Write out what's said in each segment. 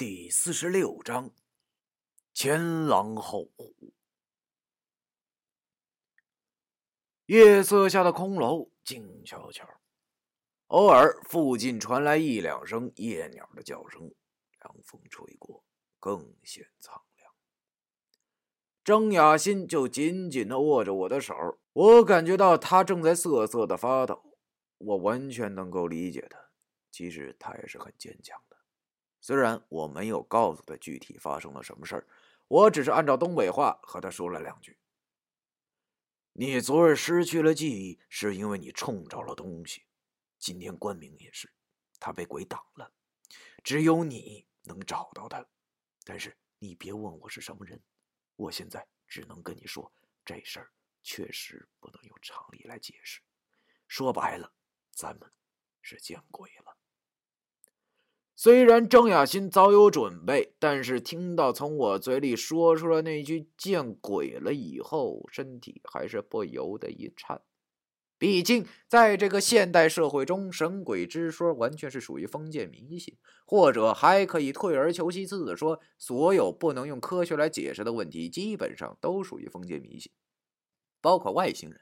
第四十六章：前狼后虎。夜色下的空楼静悄悄，偶尔附近传来一两声夜鸟的叫声，凉风吹过，更显苍凉。张雅欣就紧紧的握着我的手，我感觉到她正在瑟瑟的发抖。我完全能够理解她，其实她也是很坚强。虽然我没有告诉他具体发生了什么事儿，我只是按照东北话和他说了两句：“你昨儿失去了记忆，是因为你冲着了东西。今天关明也是，他被鬼挡了，只有你能找到他。但是你别问我是什么人，我现在只能跟你说，这事儿确实不能用常理来解释。说白了，咱们是见鬼了。”虽然张雅欣早有准备，但是听到从我嘴里说出了那句“见鬼了”以后，身体还是不由得一颤。毕竟，在这个现代社会中，神鬼之说完全是属于封建迷信，或者还可以退而求其次的说，所有不能用科学来解释的问题，基本上都属于封建迷信，包括外星人。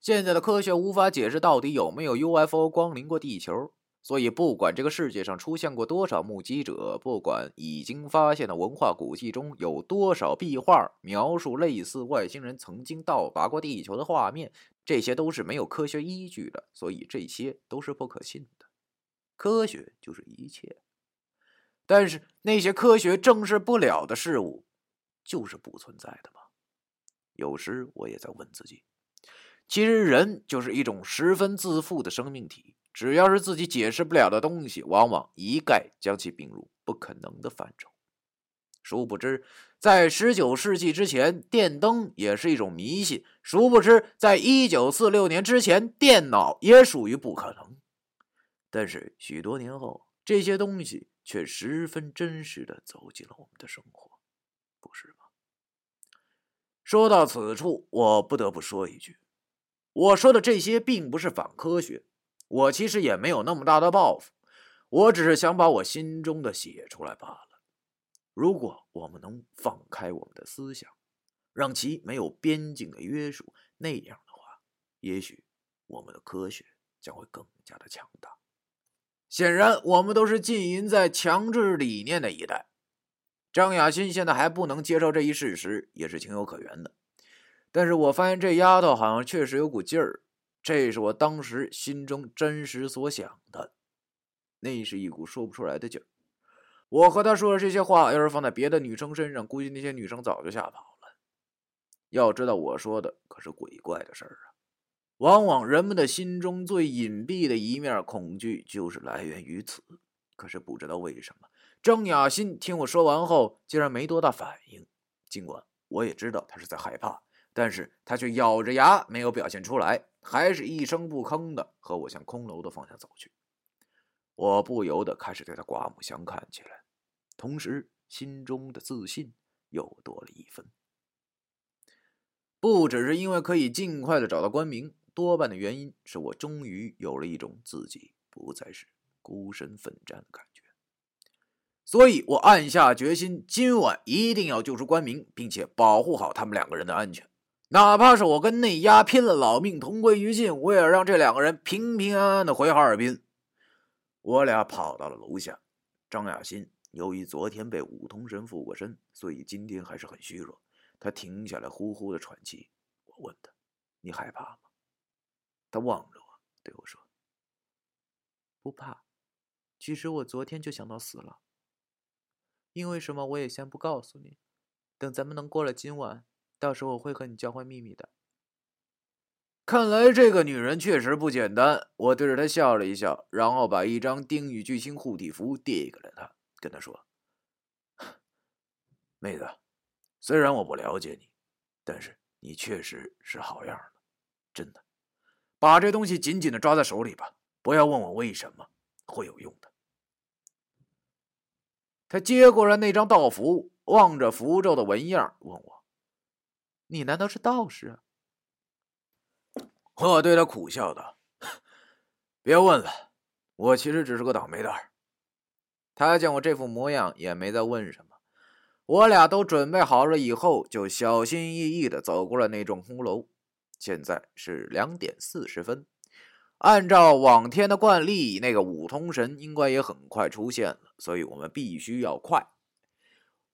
现在的科学无法解释到底有没有 UFO 光临过地球。所以，不管这个世界上出现过多少目击者，不管已经发现的文化古迹中有多少壁画描述类似外星人曾经到达过地球的画面，这些都是没有科学依据的，所以这些都是不可信的。科学就是一切，但是那些科学证实不了的事物，就是不存在的吗？有时我也在问自己，其实人就是一种十分自负的生命体。只要是自己解释不了的东西，往往一概将其并入不可能的范畴。殊不知，在十九世纪之前，电灯也是一种迷信；殊不知，在一九四六年之前，电脑也属于不可能。但是许多年后，这些东西却十分真实的走进了我们的生活，不是吗？说到此处，我不得不说一句：我说的这些并不是反科学。我其实也没有那么大的抱负，我只是想把我心中的写出来罢了。如果我们能放开我们的思想，让其没有边境的约束，那样的话，也许我们的科学将会更加的强大。显然，我们都是浸淫在强制理念的一代。张雅欣现在还不能接受这一事实，也是情有可原的。但是我发现这丫头好像确实有股劲儿。这是我当时心中真实所想的，那是一股说不出来的劲儿。我和他说的这些话，要是放在别的女生身上，估计那些女生早就吓跑了。要知道，我说的可是鬼怪的事儿啊。往往人们的心中最隐蔽的一面恐惧，就是来源于此。可是不知道为什么，张雅欣听我说完后，竟然没多大反应。尽管我也知道她是在害怕，但是他却咬着牙没有表现出来。还是一声不吭的和我向空楼的方向走去，我不由得开始对他刮目相看起来，同时心中的自信又多了一分。不只是因为可以尽快的找到关明，多半的原因是我终于有了一种自己不再是孤身奋战的感觉，所以我暗下决心，今晚一定要救出关明，并且保护好他们两个人的安全。哪怕是我跟那丫拼了老命同归于尽，我也让这两个人平平安安的回哈尔滨。我俩跑到了楼下，张雅欣由于昨天被五通神附过身，所以今天还是很虚弱。他停下来呼呼的喘气。我问他：“你害怕吗？”他望着我，对我说：“不怕。其实我昨天就想到死了。因为什么，我也先不告诉你。等咱们能过了今晚。”到时候我会和你交换秘密的。看来这个女人确实不简单。我对着她笑了一笑，然后把一张丁宇巨星护体符递给了她，跟她说：“妹子，虽然我不了解你，但是你确实是好样的，真的。把这东西紧紧的抓在手里吧，不要问我为什么，会有用的。”他接过了那张道符，望着符咒的纹样，问我。你难道是道士？我对他苦笑道：“别问了，我其实只是个倒霉蛋。”他见我这副模样，也没再问什么。我俩都准备好了以后，就小心翼翼地走过了那幢红楼。现在是两点四十分，按照往天的惯例，那个五通神应该也很快出现了，所以我们必须要快。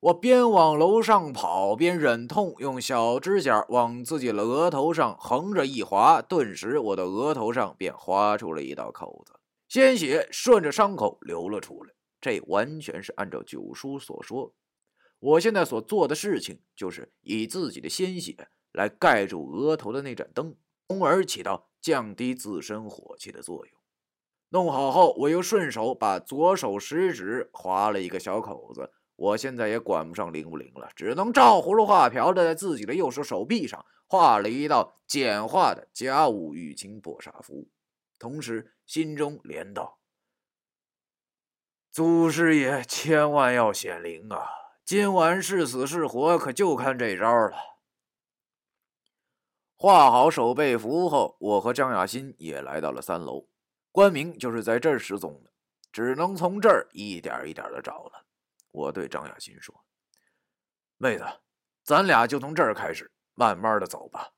我边往楼上跑，边忍痛用小指甲往自己的额头上横着一划，顿时我的额头上便划出了一道口子，鲜血顺着伤口流了出来。这完全是按照九叔所说，我现在所做的事情就是以自己的鲜血来盖住额头的那盏灯，从而起到降低自身火气的作用。弄好后，我又顺手把左手食指划了一个小口子。我现在也管不上灵不灵了，只能照葫芦画瓢的在自己的右手手臂上画了一道简化的家务玉清破煞符，同时心中连道：“祖师爷千万要显灵啊！今晚是死是活，可就看这招了。”画好手背符后，我和张雅欣也来到了三楼，关明就是在这儿失踪的，只能从这儿一点一点的找了。我对张雅欣说：“妹子，咱俩就从这儿开始，慢慢的走吧。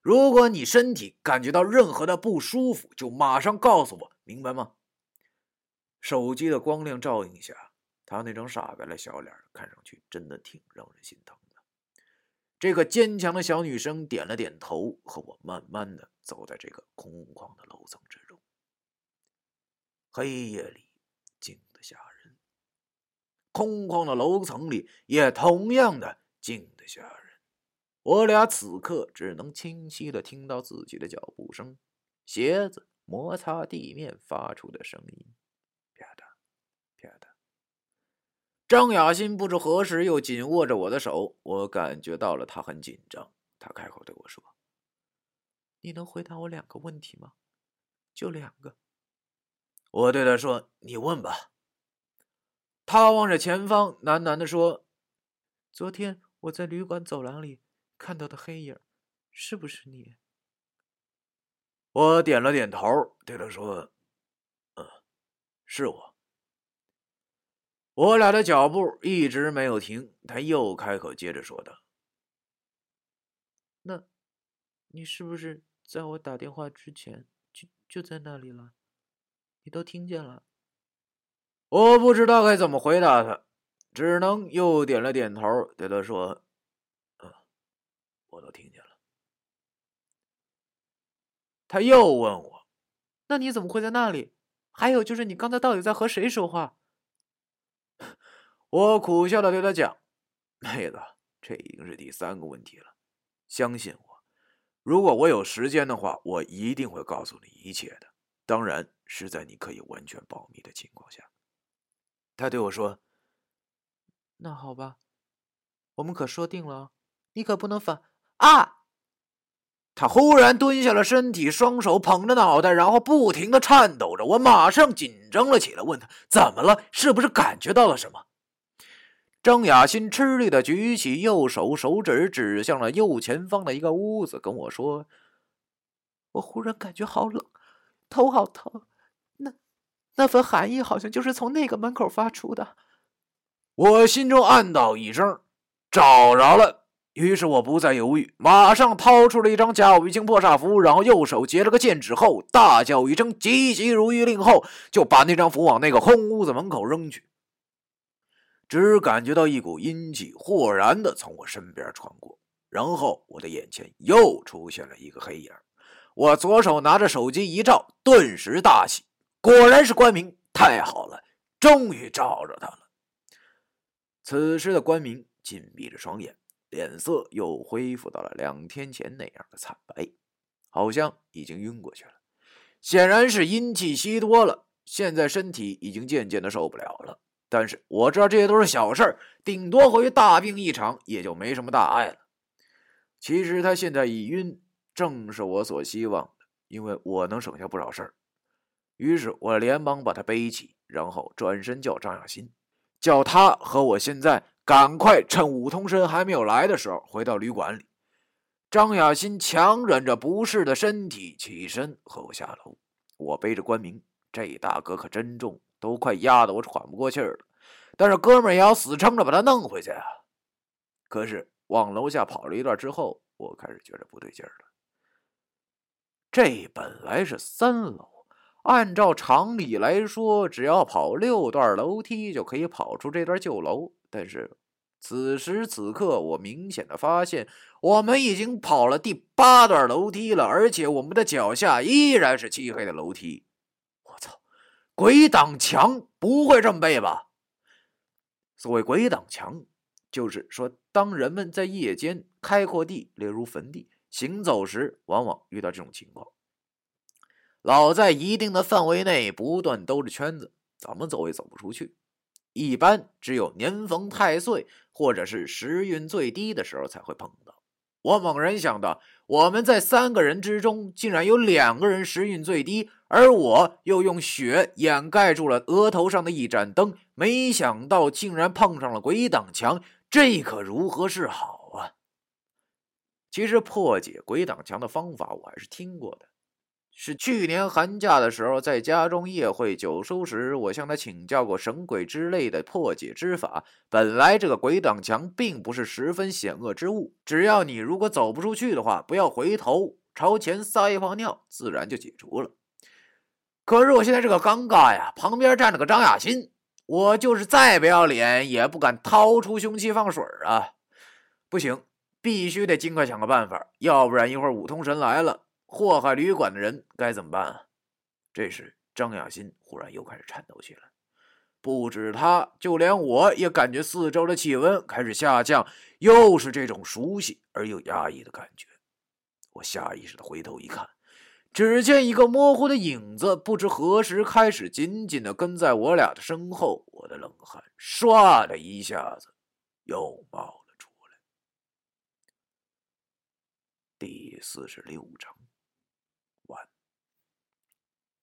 如果你身体感觉到任何的不舒服，就马上告诉我，明白吗？”手机的光亮照映下，她那张煞白的小脸看上去真的挺让人心疼的。这个坚强的小女生点了点头，和我慢慢的走在这个空旷的楼层之中。黑夜里，空旷的楼层里也同样的静得吓人。我俩此刻只能清晰的听到自己的脚步声，鞋子摩擦地面发出的声音，啪嗒啪嗒。张雅欣不知何时又紧握着我的手，我感觉到了她很紧张。她开口对我说：“你能回答我两个问题吗？就两个。”我对她说：“你问吧。”他望着前方，喃喃地说：“昨天我在旅馆走廊里看到的黑影，是不是你？”我点了点头，对他说：“嗯，是我。”我俩的脚步一直没有停，他又开口接着说道：“那，你是不是在我打电话之前就就在那里了？你都听见了？”我不知道该怎么回答他，只能又点了点头，对他说：“嗯，我都听见了。”他又问我：“那你怎么会在那里？还有就是，你刚才到底在和谁说话？” 我苦笑的对他讲：“妹子，这已经是第三个问题了。相信我，如果我有时间的话，我一定会告诉你一切的。当然是在你可以完全保密的情况下。”他对我说：“那好吧，我们可说定了，你可不能反啊！”他忽然蹲下了身体，双手捧着脑袋，然后不停的颤抖着。我马上紧张了起来，问他：“怎么了？是不是感觉到了什么？”张雅欣吃力的举起右手，手指指向了右前方的一个屋子，跟我说：“我忽然感觉好冷，头好疼。”那份寒意好像就是从那个门口发出的，我心中暗道一声：“找着了。”于是我不再犹豫，马上掏出了一张家务玉清破煞符，然后右手结了个剑指后，大叫一声“急急如律令”后，就把那张符往那个空屋子门口扔去。只感觉到一股阴气豁然的从我身边穿过，然后我的眼前又出现了一个黑影。我左手拿着手机一照，顿时大喜。果然是关明，太好了，终于找着他了。此时的关明紧闭着双眼，脸色又恢复到了两天前那样的惨白，好像已经晕过去了。显然是阴气吸多了，现在身体已经渐渐的受不了了。但是我知道这些都是小事儿，顶多会大病一场，也就没什么大碍了。其实他现在已晕，正是我所希望的，因为我能省下不少事儿。于是我连忙把他背起，然后转身叫张雅欣，叫他和我现在赶快趁武通神还没有来的时候回到旅馆里。张雅欣强忍着不适的身体起身和我下楼。我背着关明，这大哥可真重，都快压得我喘不过气儿了。但是哥们儿也要死撑着把他弄回去啊！可是往楼下跑了一段之后，我开始觉得不对劲儿了。这本来是三楼，按照常理来说，只要跑六段楼梯就可以跑出这段旧楼。但是此时此刻，我明显的发现，我们已经跑了第八段楼梯了，而且我们的脚下依然是漆黑的楼梯。我操！鬼挡墙不会这么背吧？所谓鬼挡墙，就是说，当人们在夜间开阔地，例如坟地。行走时，往往遇到这种情况，老在一定的范围内不断兜着圈子，怎么走也走不出去。一般只有年逢太岁或者是时运最低的时候才会碰到。我猛然想到，我们在三个人之中，竟然有两个人时运最低，而我又用雪掩盖住了额头上的一盏灯，没想到竟然碰上了鬼挡墙，这可如何是好啊？其实破解鬼挡墙的方法我还是听过的，是去年寒假的时候在家中夜会九叔时，我向他请教过神鬼之类的破解之法。本来这个鬼挡墙并不是十分险恶之物，只要你如果走不出去的话，不要回头朝前撒一泡尿，自然就解除了。可是我现在这个尴尬呀，旁边站着个张雅欣，我就是再不要脸也不敢掏出凶器放水啊，不行。必须得尽快想个办法，要不然一会儿五通神来了，祸害旅馆的人该怎么办啊？这时，张雅欣忽然又开始颤抖起来，不止他，就连我也感觉四周的气温开始下降，又是这种熟悉而又压抑的感觉。我下意识的回头一看，只见一个模糊的影子，不知何时开始紧紧的跟在我俩的身后，我的冷汗唰的一下子又冒了出来。第四十六章。